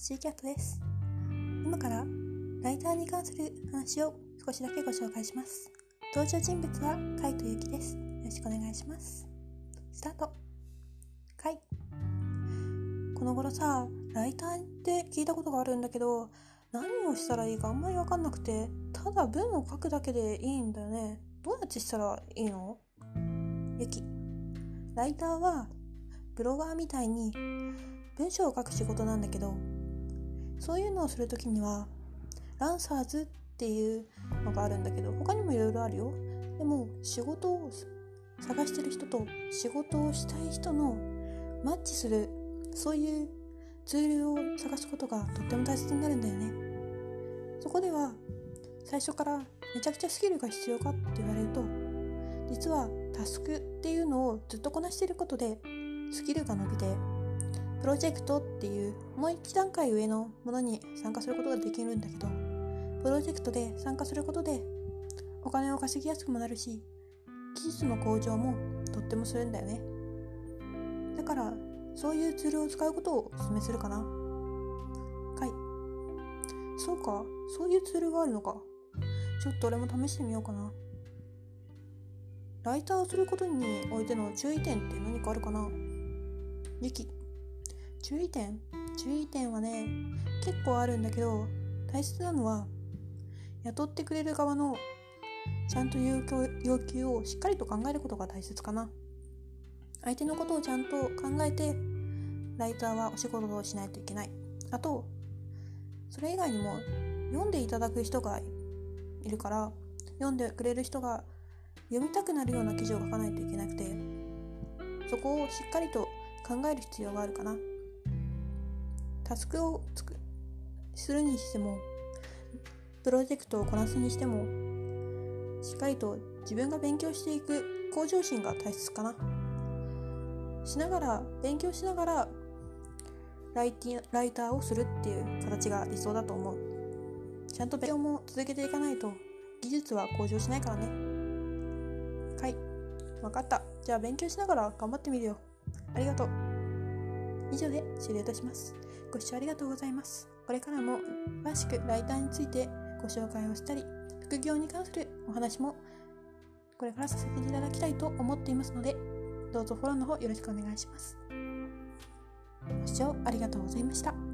シーキャットです。今からライターに関する話を少しだけご紹介します。登場人物はカイトユキです。よろしくお願いします。スタート。カイこの頃さライターって聞いたことがあるんだけど何をしたらいいかあんまり分かんなくてただ文を書くだけでいいんだよね。どうやってしたらいいの？ユキライターはブロガーみたいに文章を書く仕事なんだけどそういうのをする時にはランサーズっていうのがあるんだけど他にもいろいろあるよ。でも仕事を探してる人と仕事をしたい人のマッチするそういうツールを探すことがとっても大切になるんだよね。そこでは最初からめちゃくちゃスキルが必要かって言われると実はタスクっていうのをずっとこなしていることでスキルが伸びてプロジェクトっていうもう一段階上のものに参加することができるんだけどプロジェクトで参加することでお金を稼ぎやすくもなるし技術の向上もとってもするんだよね。だからそういうツールを使うことをお勧めするかな。はい。そうか。そういうツールがあるのか。ちょっと俺も試してみようかな。ライターをすることにおいての注意点って何かあるかな。ユキ。注意点？注意点はね結構あるんだけど大切なのは雇ってくれる側のちゃんと要求をしっかりと考えることが大切かな。相手のことをちゃんと考えてライターはお仕事をしないといけない。あとそれ以外にも読んでいただく人がいるから読んでくれる人が読みたくなるような記事を書かないといけなくてそこをしっかりと考える必要があるかな。タスクをつくするにしてもプロジェクトをこなすにしてもしっかりと自分が勉強していく向上心が大切かな。しながら勉強しながらライティライターをするっていう形が理想だと思う。ちゃんと勉強も続けていかないと技術は向上しないからね。はい。分かった。じゃあ勉強しながら頑張ってみるよ。ありがとう。以上で終了いたします。ご視聴ありがとうございます。これからも詳しくライターについてご紹介をしたり、副業に関するお話もこれからさせていただきたいと思っていますので、どうぞフォローの方よろしくお願いします。ご視聴ありがとうございました。